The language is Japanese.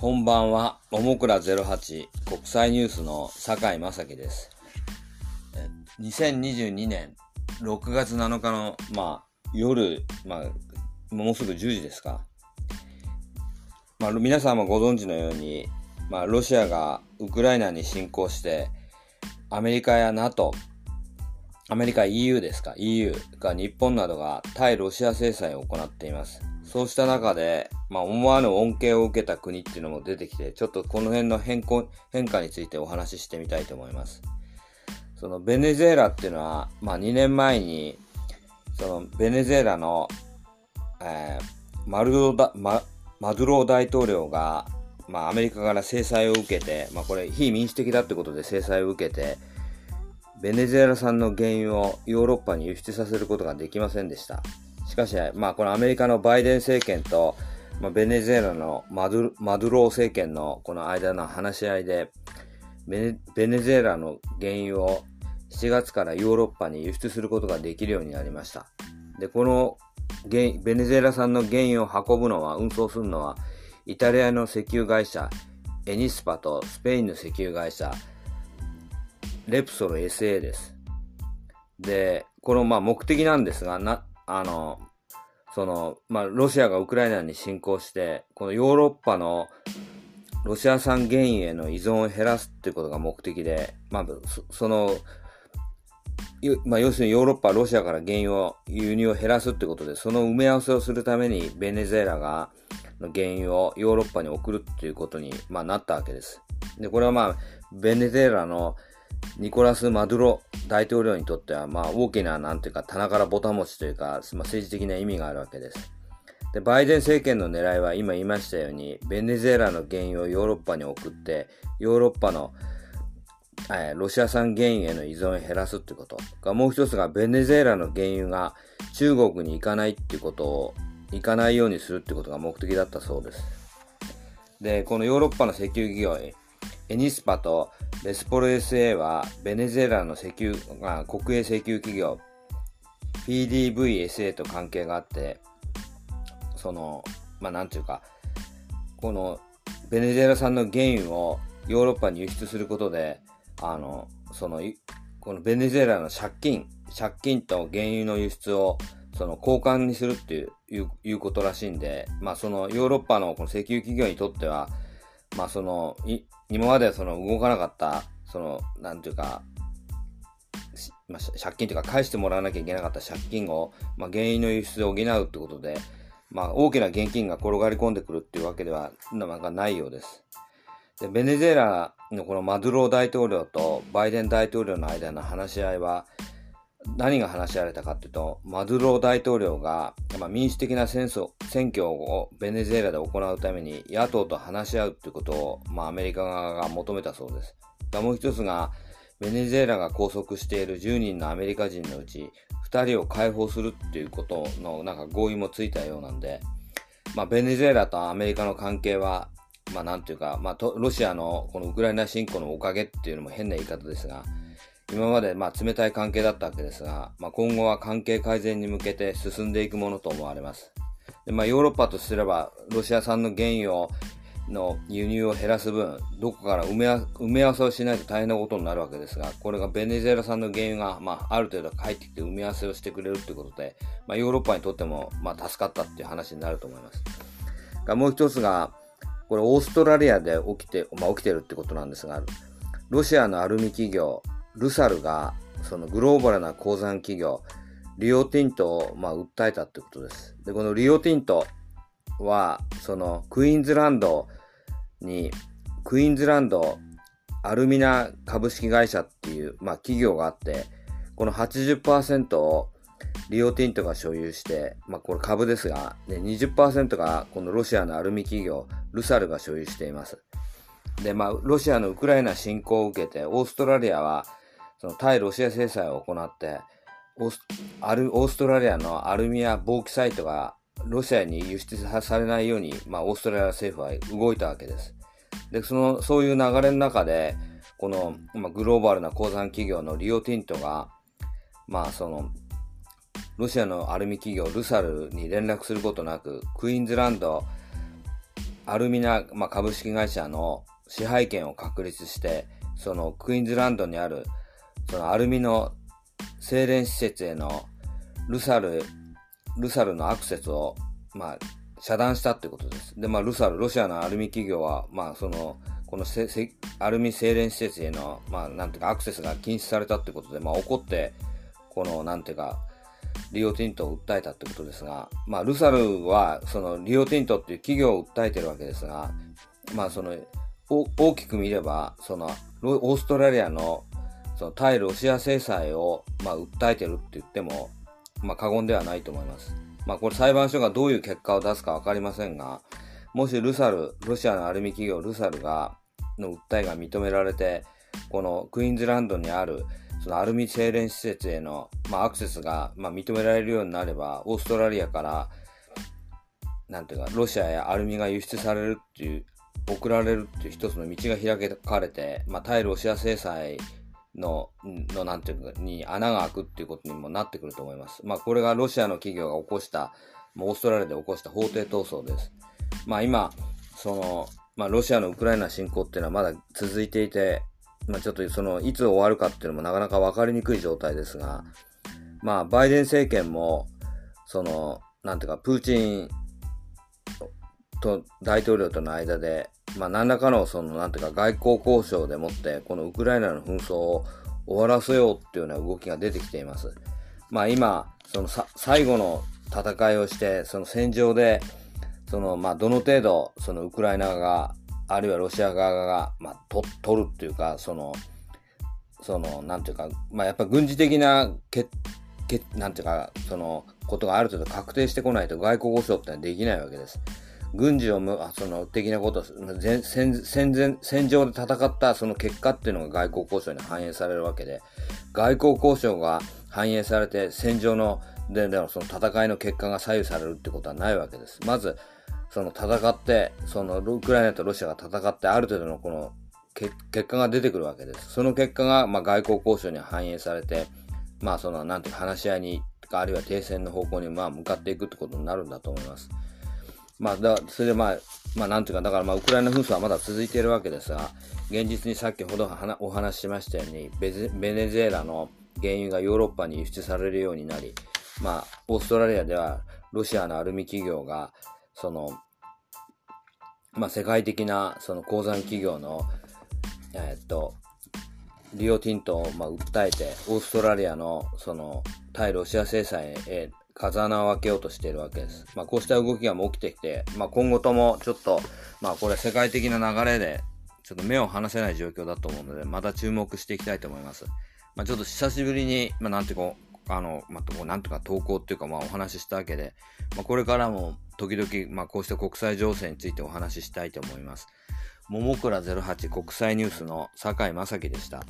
こんばんは、ももくら08国際ニュースの酒井正樹です。2022年6月7日の、まあ、夜、まあ、もうすぐ10時ですか。まあ、皆さんもご存知のように、まあ、ロシアがウクライナに侵攻して、アメリカや NATO、アメリカ EU ですか ?EU が日本などが対ロシア制裁を行っています。そうした中で、まあ、思わぬ恩恵を受けた国っていうのも出てきて、ちょっとこの辺の変更変化についてお話ししてみたいと思います。そのベネズエラっていうのは、まあ、2年前に、そのベネズエラの、えーマルドダママドゥロー大統領が、まあ、アメリカから制裁を受けて、まあ、これ非民主的だってことで制裁を受けて、ベネズエラ産の原油をヨーロッパに輸出させることができませんでした。しかし、まあ、このアメリカのバイデン政権と、まあ、ベネズエラのマドゥマドロー政権のこの間の話し合いで、ベネベネズエラの原油を7月からヨーロッパに輸出することができるようになりました。で、このベネズエラ産の原油を運ぶのは、運送するのは、イタリアの石油会社、エニスパとスペインの石油会社、レプソル SA です。で、このまあ目的なんですが、あの、その、まあ、ロシアがウクライナに侵攻して、このヨーロッパのロシア産原油への依存を減らすっていうことが目的で、まあ、そその、まあ、要するにヨーロッパ、ロシアから原油を、輸入を減らすってことで、その埋め合わせをするために、ベネズエラが、の原油をヨーロッパに送るっていうことに、まあ、なったわけです。で、これはまあ、ベネズエラのニコラス・マドゥロ大統領にとっては、まあ、大きな、なんていうか、棚からぼた持ちというか、まあ、政治的な意味があるわけです。で、バイデン政権の狙いは、今言いましたように、ベネズエラの原油をヨーロッパに送って、ヨーロッパの、えーロシア産原油への依存を減らすってこと。がもう一つが、ベネズエラの原油が中国に行かないっていうことを、行かないようにするってことが目的だったそうです。で、このヨーロッパの石油企業、エニスパとレスポル SA は、ベネズエラの石油、あ国営石油企業、PDVSA と関係があって、その、まあ、なんていうか、この、ベネズエラ産の原油をヨーロッパに輸出することで、あの、その、このベネズエラの借金、借金と原油の輸出を、その、交換にするって、いういうことらしいんで、まあ、その、ヨーロッパのこの石油企業にとっては、まあ、その、い、今まではその、動かなかった、その、なんていうか、まあ、借金というか返してもらわなきゃいけなかった借金を、まあ、原油の輸出で補うってことで、まあ、大きな現金が転がり込んでくるっていうわけでは、なんかないようです。で、ベネズエラのこのマドゥロー大統領とバイデン大統領の間の話し合いは、何が話し合われたかっていうと、マドゥロ大統領が、まあ、民主的な、選挙をベネズエラで行うために野党と話し合うっていうことを、まあ、アメリカ側が求めたそうです。もう一つが、ベネズエラが拘束している10人のアメリカ人のうち、2人を解放するっていうことのなんか合意もついたようなんで、まあ、ベネズエラとアメリカの関係は、まあ、なんていうか、まあ、ロシアのこのウクライナ侵攻のおかげっていうのも変な言い方ですが、今までまあ冷たい関係だったわけですが、まあ、今後は関係改善に向けて進んでいくものと思われます。でまあ、ヨーロッパとすれば、ロシア産の原油の輸入を減らす分、どこから埋め埋め合わせをしないと大変なことになるわけですが、これがベネズエラ産の原油が、まあ、ある程度入ってきて埋め合わせをしてくれるということで、まあ、ヨーロッパにとっても、まあ、助かったっていう話になると思います。もう一つが、これオーストラリアで起きて、まあ、起きてるってことなんですが、ロシアのアルミ企業、ルサルが、そのグローバルな鉱山企業、リオティントを、まあ、訴えたってことです。で、このリオティントは、そのクイーンズランドに、クイーンズランドアルミナ株式会社っていう、まあ、企業があって、この80%をリオティントが所有して、まあ、これ株ですが、ね、20%がこのロシアのアルミ企業、ルサルが所有しています。で、まあ、ロシアのウクライナ侵攻を受けて、オーストラリアは、その対ロシア制裁を行って、オースアルオーストラリアのアルミやボーキサイトがロシアに輸出されないように、まあ、オーストラリア政府は動いたわけです。で、その、そういう流れの中で、この、まあ、グローバルな鉱山企業のリオティントが、まあ、その、ロシアのアルミ企業ルサルに連絡することなく、クイーンズランドアルミナ、まあ、株式会社の支配権を確立して、そのクイーンズランドにある、そのアルミの精錬施設へのルサル、ルサルのアクセスを、まあ、遮断したってことです。で、まあ、ルサル、ロシアのアルミ企業は、まあ、その、このせせアルミ精錬施設への、まあ、なんていうか、アクセスが禁止されたってことで、まあ、怒って、この、なんていうか、リオティントを訴えたってことですが、まあ、ルサルは、その、リオティントっていう企業を訴えてるわけですが、まあ、その、大きく見れば、その、オーストラリアの、その、対ロシア制裁を、まあ、訴えてるって言っても、まあ、過言ではないと思います。まあ、これ裁判所がどういう結果を出すかわかりませんが、もしルサル、ロシアのアルミ企業ルサルが、の訴えが認められて、このクイーンズランドにあるそのアルミ精錬施設への、まあ、アクセスが、まあ、認められるようになれば、オーストラリアから、なんていうか、ロシアやアルミが輸出されるっていう、送られるっていう一つの道が開かれて、まあ、対ロシア制裁の、の、なんていうか、に穴が開くっていうことにもなってくると思います。まあ、これがロシアの企業が起こした、オーストラリアで起こした法廷闘争です。まあ、今、その、まあ、ロシアのウクライナ侵攻っていうのはまだ続いていて、まあ、ちょっとその、いつ終わるかっていうのもなかなか分かりにくい状態ですが、まあ、バイデン政権も、その、なんていうか、プーチンと大統領との間で、まあ、何らかの、その、なんていうか、外交交渉でもって、このウクライナの紛争を終わらせようっていうような動きが出てきています。まあ、今、そのさ、最後の戦いをして、その戦場で、その、まあ、どの程度、そのウクライナが、あるいはロシア側が、まあ、と、取るっていうか、その、その、なんていうか、まあ、やっぱ軍事的な、け、け、なんていうか、その、ことがある程度確定してこないと外交交渉ってのはできないわけです。軍事をむ、あその、的なこと、戦、戦前、戦場で戦ったその結果っていうのが外交交渉に反映されるわけで、外交交渉が反映されて戦場の、で、でもその戦いの結果が左右されるってことはないわけです。まず、その戦って、そのウクライナとロシアが戦って、ある程度のこの結果が出てくるわけです。その結果が、まあ、外交交渉に反映されて、まあ、その、なんていうか話し合いに、あるいは停戦の方向に、まあ、向かっていくってことになるんだと思います。まあ、だ、それでまあ、まあ、なんていうか、だからまあ、ウクライナ紛争はまだ続いているわけですが、現実にさっきほどお話ししましたように、ベネズエラの原油がヨーロッパに輸出されるようになり、まあ、オーストラリアでは、ロシアのアルミ企業が、その、まあ、世界的な、その鉱山企業の、えー、っと、リオティントを、まあ、訴えて、オーストラリアの、その、対ロシア制裁へ風穴を開けようとしているわけです。まあ、こうした動きが起きてきて、まあ、今後ともちょっと、まあ、これ世界的な流れで、ちょっと目を離せない状況だと思うので、また注目していきたいと思います。まあ、ちょっと久しぶりに、まあ、なんていうか、あの、まあ、なんとか投稿っていうか、まあ、お話ししたわけで、まあ、これからも時々、まあ、こうした国際情勢についてお話ししたいと思います。ももくら08国際ニュースの坂井正樹でした。